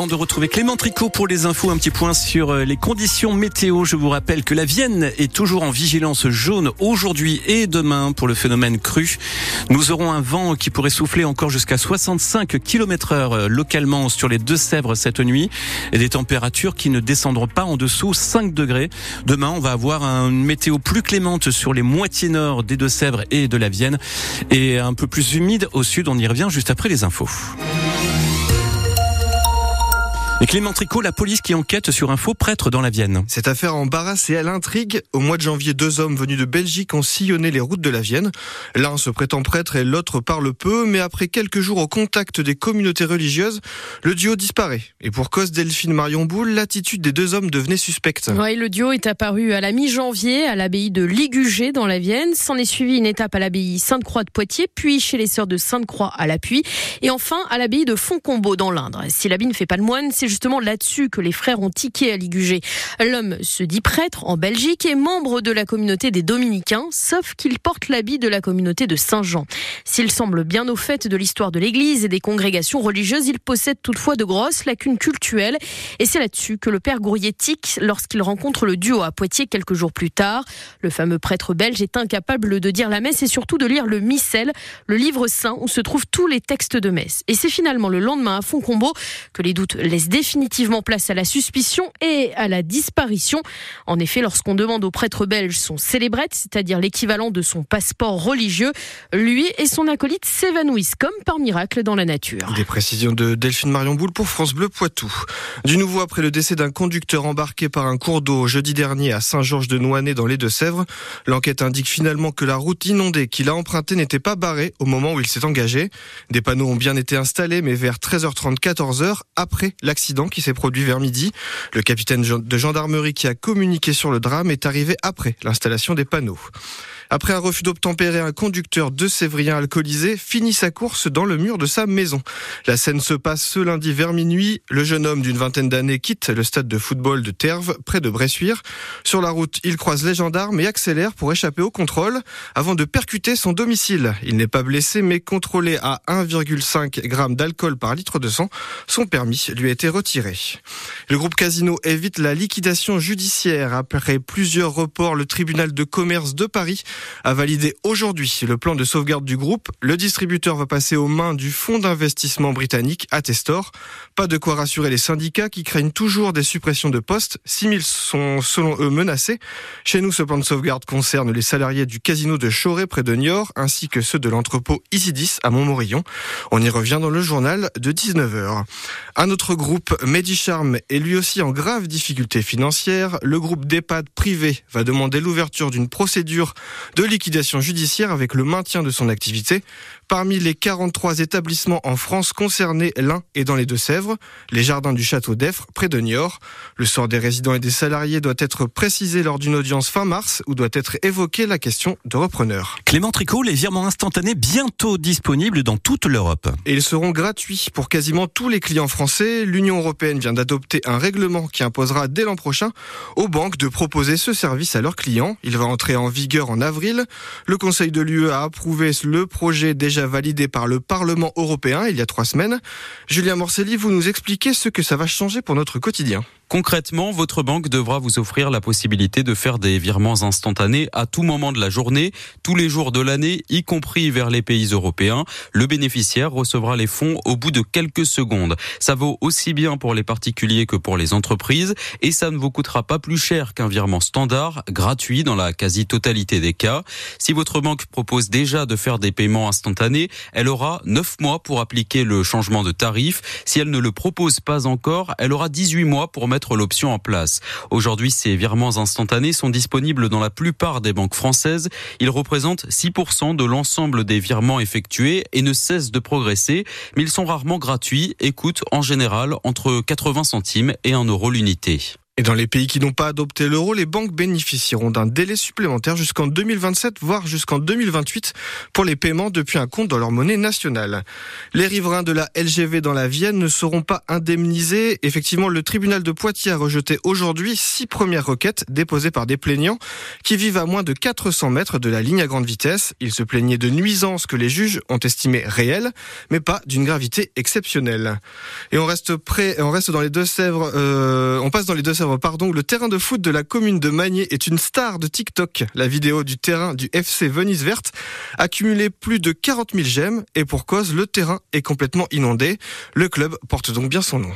Avant de retrouver Clément Tricot pour les infos, un petit point sur euh, les conditions météo. Je vous rappelle que la Vienne est toujours en vigilance jaune aujourd'hui et demain pour le phénomène cru. Nous aurons un vent qui pourrait souffler encore jusqu'à 65 km heure euh, localement sur les Deux-Sèvres cette nuit et des températures qui ne descendront pas en dessous 5 degrés. Demain, on va avoir une météo plus clémente sur les moitiés nord des Deux-Sèvres et de la Vienne et un peu plus humide au sud. On y revient juste après les infos. Et Clément Tricot, la police qui enquête sur un faux prêtre dans la Vienne. Cette affaire embarrasse et à l'intrigue. Au mois de janvier, deux hommes venus de Belgique ont sillonné les routes de la Vienne. L'un se prétend prêtre et l'autre parle peu, mais après quelques jours au contact des communautés religieuses, le duo disparaît. Et pour cause Delphine Marion Boule, l'attitude des deux hommes devenait suspecte. Oui, le duo est apparu à la mi-janvier à l'abbaye de Ligugé dans la Vienne. S'en est suivi une étape à l'abbaye Sainte-Croix de Poitiers, puis chez les sœurs de Sainte-Croix à l'Appui, et enfin à l'abbaye de Fontcombeau dans l'Indre. Si l'abbaye ne fait pas le moine, c'est justement là-dessus que les frères ont tiqué à Ligugé. L'homme se dit prêtre en Belgique et membre de la communauté des Dominicains, sauf qu'il porte l'habit de la communauté de Saint-Jean. S'il semble bien au fait de l'histoire de l'Église et des congrégations religieuses, il possède toutefois de grosses lacunes cultuelles. Et c'est là-dessus que le père Gourrier tique lorsqu'il rencontre le duo à Poitiers quelques jours plus tard. Le fameux prêtre belge est incapable de dire la messe et surtout de lire le missel, le livre saint où se trouvent tous les textes de messe. Et c'est finalement le lendemain à Fontcombeau que les doutes laissent définitivement place à la suspicion et à la disparition. En effet, lorsqu'on demande au prêtre belge son célébrette, c'est-à-dire l'équivalent de son passeport religieux, lui et son acolyte s'évanouissent comme par miracle dans la nature. Des précisions de Delphine Marion Boule pour France Bleu Poitou. Du nouveau après le décès d'un conducteur embarqué par un cours d'eau jeudi dernier à Saint-Georges de Nouanet dans les Deux-Sèvres, l'enquête indique finalement que la route inondée qu'il a empruntée n'était pas barrée au moment où il s'est engagé. Des panneaux ont bien été installés, mais vers 13h30, 14h, après l'accident qui s'est produit vers midi. Le capitaine de gendarmerie qui a communiqué sur le drame est arrivé après l'installation des panneaux. Après un refus d'obtempérer, un conducteur de Sévrien alcoolisé finit sa course dans le mur de sa maison. La scène se passe ce lundi vers minuit. Le jeune homme d'une vingtaine d'années quitte le stade de football de Terve, près de Bressuire. Sur la route, il croise les gendarmes et accélère pour échapper au contrôle avant de percuter son domicile. Il n'est pas blessé mais contrôlé à 1,5 g d'alcool par litre de sang. Son permis lui a été retiré. Le groupe Casino évite la liquidation judiciaire. Après plusieurs reports, le tribunal de commerce de Paris a validé aujourd'hui le plan de sauvegarde du groupe. Le distributeur va passer aux mains du fonds d'investissement britannique Attestor. Pas de quoi rassurer les syndicats qui craignent toujours des suppressions de postes. 6000 sont selon eux menacés. Chez nous, ce plan de sauvegarde concerne les salariés du casino de Choré près de Niort ainsi que ceux de l'entrepôt Isidis à Montmorillon. On y revient dans le journal de 19h. Un autre groupe, Medicharm, est lui aussi en grave difficulté financière. Le groupe d'EHPAD privé va demander l'ouverture d'une procédure de liquidation judiciaire avec le maintien de son activité. Parmi les 43 établissements en France concernés, l'un est dans les Deux-Sèvres, les jardins du château d'Effre, près de Niort. Le sort des résidents et des salariés doit être précisé lors d'une audience fin mars où doit être évoquée la question de repreneur. Clément Tricot, les virements instantanés bientôt disponibles dans toute l'Europe. Et ils seront gratuits pour quasiment tous les clients français. L'Union européenne vient d'adopter un règlement qui imposera dès l'an prochain aux banques de proposer ce service à leurs clients. Il va entrer en vigueur en avril. Le Conseil de l'UE a approuvé le projet déjà validé par le Parlement européen il y a trois semaines. Julien Morcelli, vous nous expliquez ce que ça va changer pour notre quotidien. Concrètement, votre banque devra vous offrir la possibilité de faire des virements instantanés à tout moment de la journée, tous les jours de l'année, y compris vers les pays européens. Le bénéficiaire recevra les fonds au bout de quelques secondes. Ça vaut aussi bien pour les particuliers que pour les entreprises et ça ne vous coûtera pas plus cher qu'un virement standard, gratuit dans la quasi-totalité des cas. Si votre banque propose déjà de faire des paiements instantanés, elle aura 9 mois pour appliquer le changement de tarif. Si elle ne le propose pas encore, elle aura 18 mois pour mettre l'option en place. Aujourd'hui, ces virements instantanés sont disponibles dans la plupart des banques françaises. Ils représentent 6% de l'ensemble des virements effectués et ne cessent de progresser, mais ils sont rarement gratuits et coûtent en général entre 80 centimes et 1 euro l'unité. Et dans les pays qui n'ont pas adopté l'euro, les banques bénéficieront d'un délai supplémentaire jusqu'en 2027, voire jusqu'en 2028 pour les paiements depuis un compte dans leur monnaie nationale. Les riverains de la LGV dans la Vienne ne seront pas indemnisés. Effectivement, le tribunal de Poitiers a rejeté aujourd'hui six premières requêtes déposées par des plaignants qui vivent à moins de 400 mètres de la ligne à grande vitesse. Ils se plaignaient de nuisances que les juges ont estimées réelles, mais pas d'une gravité exceptionnelle. Et on reste on reste dans les Deux-Sèvres, euh, on passe dans les Deux-Sèvres le terrain de foot de la commune de Magné est une star de TikTok. La vidéo du terrain du FC Venise Verte a cumulé plus de 40 000 j'aime et pour cause, le terrain est complètement inondé. Le club porte donc bien son nom.